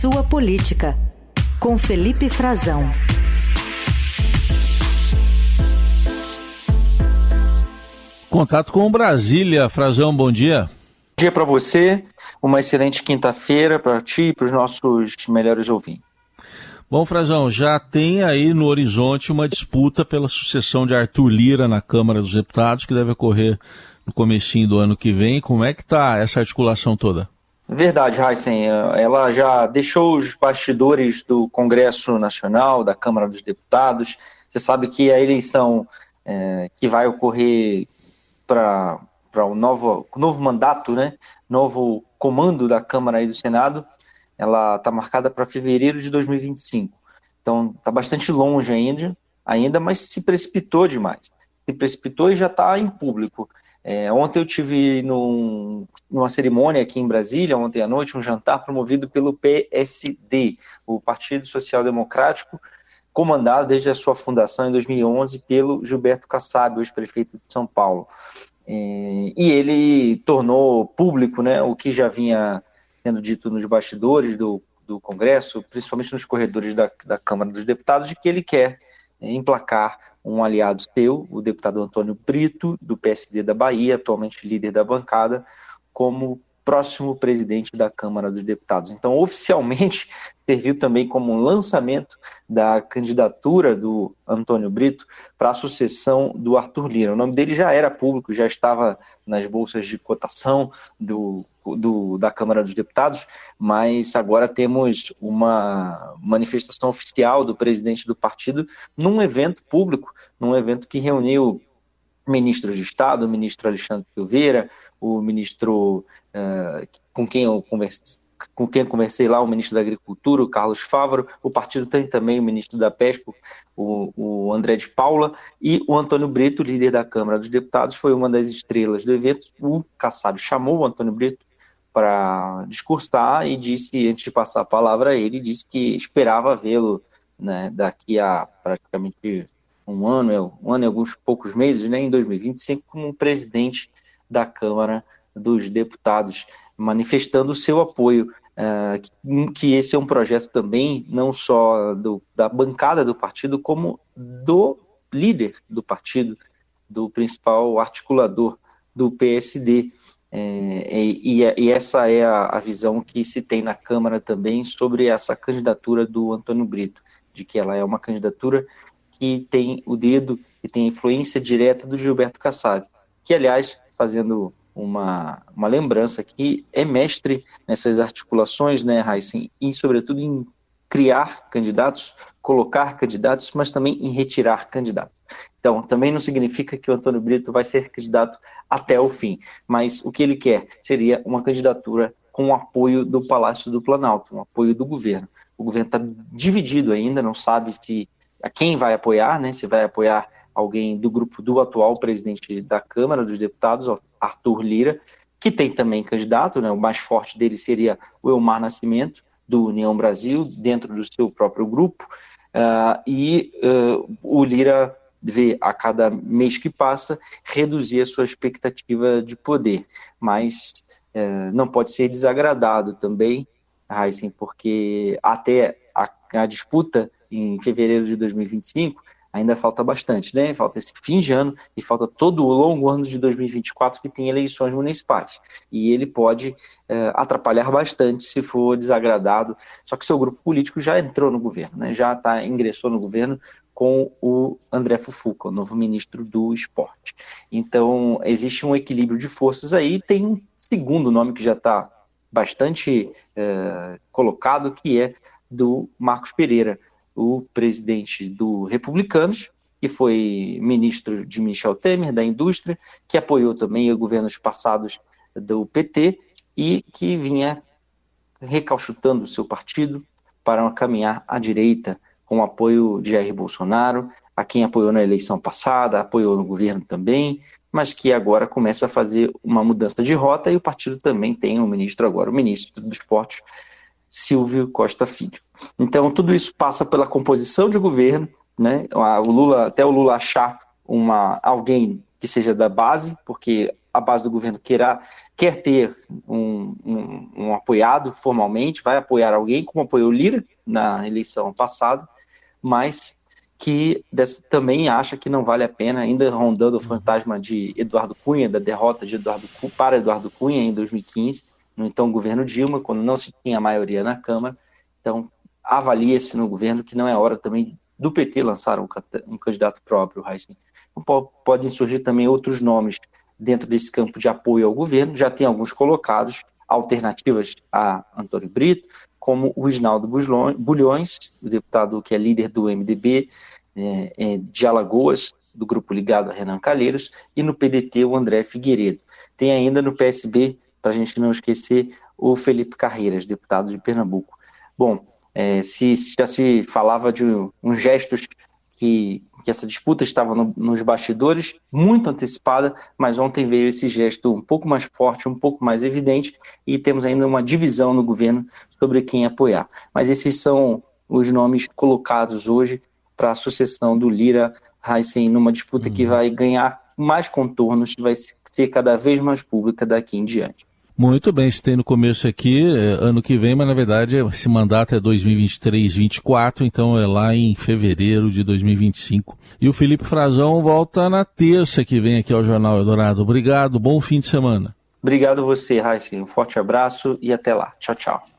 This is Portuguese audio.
Sua Política, com Felipe Frazão. Contato com Brasília. Frazão, bom dia. Bom dia para você, uma excelente quinta-feira para ti e para os nossos melhores ouvintes. Bom, Frazão, já tem aí no horizonte uma disputa pela sucessão de Arthur Lira na Câmara dos Deputados, que deve ocorrer no comecinho do ano que vem. Como é que está essa articulação toda? Verdade, Heisen. Ela já deixou os bastidores do Congresso Nacional, da Câmara dos Deputados. Você sabe que a eleição é, que vai ocorrer para o novo, novo mandato, né, novo comando da Câmara e do Senado, ela está marcada para fevereiro de 2025. Então, está bastante longe ainda, ainda, mas se precipitou demais. Se precipitou e já está em público. É, ontem eu tive num, numa cerimônia aqui em Brasília, ontem à noite, um jantar promovido pelo PSD, o Partido Social Democrático, comandado desde a sua fundação em 2011 pelo Gilberto Kassab, ex-prefeito de São Paulo. É, e ele tornou público né, o que já vinha sendo dito nos bastidores do, do Congresso, principalmente nos corredores da, da Câmara dos Deputados, de que ele quer emplacar um aliado seu, o deputado Antônio Brito, do PSD da Bahia, atualmente líder da bancada, como próximo presidente da Câmara dos Deputados. Então, oficialmente, serviu também como um lançamento da candidatura do Antônio Brito para a sucessão do Arthur Lira. O nome dele já era público, já estava nas bolsas de cotação do, do, da Câmara dos Deputados, mas agora temos uma manifestação oficial do presidente do partido num evento público, num evento que reuniu ministros de Estado, o ministro Alexandre Silveira, o ministro uh, com quem eu conversei, com quem conversei lá, o ministro da Agricultura, o Carlos Fávaro, o partido tem também o ministro da Pesca, o, o André de Paula, e o Antônio Brito, líder da Câmara dos Deputados, foi uma das estrelas do evento. O Kassab chamou o Antônio Brito para discursar e disse, antes de passar a palavra a ele, disse que esperava vê-lo né, daqui a praticamente um ano, um ano e alguns poucos meses, né, em 2025, como presidente da Câmara dos Deputados, manifestando o seu apoio, uh, que esse é um projeto também não só do, da bancada do partido, como do líder do partido, do principal articulador do PSD. É, e, e, essa é a, a, visão que se tem na Câmara também sobre essa candidatura do Antônio Brito, de que ela é uma candidatura que tem o dedo e tem influência direta do Gilberto Kassab, que, aliás, fazendo uma, uma lembrança aqui, é mestre nessas articulações, né, Heisen, e, sobretudo, em criar candidatos, colocar candidatos, mas também em retirar candidatos. Então, também não significa que o Antônio Brito vai ser candidato até o fim, mas o que ele quer seria uma candidatura com o apoio do Palácio do Planalto, um apoio do governo. O governo está dividido ainda, não sabe se a quem vai apoiar, né, se vai apoiar alguém do grupo do atual presidente da Câmara dos Deputados, Arthur Lira, que tem também candidato, né, o mais forte dele seria o Elmar Nascimento, do União Brasil, dentro do seu próprio grupo, uh, e uh, o Lira vê a cada mês que passa reduzir a sua expectativa de poder, mas uh, não pode ser desagradado também, Heisen, porque até a, a disputa em fevereiro de 2025, ainda falta bastante, né? Falta esse fim de ano e falta todo o longo ano de 2024 que tem eleições municipais. E ele pode é, atrapalhar bastante se for desagradado. Só que seu grupo político já entrou no governo, né? Já tá, ingressou no governo com o André Fufuca, o novo ministro do esporte. Então, existe um equilíbrio de forças aí. Tem um segundo nome que já está bastante é, colocado, que é do Marcos Pereira, o presidente do Republicanos, que foi ministro de Michel Temer, da indústria, que apoiou também os governos passados do PT e que vinha recalchutando o seu partido para caminhar à direita, com o apoio de Jair Bolsonaro, a quem apoiou na eleição passada, apoiou no governo também, mas que agora começa a fazer uma mudança de rota e o partido também tem um ministro agora, o ministro do esporte, Silvio Costa Filho. Então, tudo isso passa pela composição de governo, né? O Lula, até o Lula achar uma, alguém que seja da base, porque a base do governo queira, quer ter um, um, um apoiado formalmente, vai apoiar alguém, como apoiou Lira na eleição passada, mas que dessa, também acha que não vale a pena, ainda rondando o fantasma de Eduardo Cunha, da derrota de Eduardo para Eduardo Cunha em 2015, no então governo Dilma, quando não se tinha maioria na Câmara. Então, avalia-se no governo que não é hora também do PT lançar um, um candidato próprio, Heisen. Então, podem surgir também outros nomes dentro desse campo de apoio ao governo, já tem alguns colocados, alternativas a Antônio Brito, como o Isnaldo Bulhões, o deputado que é líder do MDB é, é, de Alagoas, do grupo ligado a Renan Calheiros, e no PDT o André Figueiredo. Tem ainda no PSB, para a gente não esquecer, o Felipe Carreiras, deputado de Pernambuco. Bom, é, se já se falava de uns gestos que, que essa disputa estava no, nos bastidores, muito antecipada, mas ontem veio esse gesto um pouco mais forte, um pouco mais evidente, e temos ainda uma divisão no governo sobre quem apoiar. Mas esses são os nomes colocados hoje para a sucessão do Lira Heisen numa disputa uhum. que vai ganhar mais contornos, vai ser cada vez mais pública daqui em diante. Muito bem, se tem no começo aqui, é, ano que vem, mas na verdade esse mandato é 2023-24, então é lá em fevereiro de 2025. E o Felipe Frazão volta na terça que vem aqui ao Jornal Eldorado. Obrigado, bom fim de semana. Obrigado você, Raíssa. Um forte abraço e até lá. Tchau, tchau.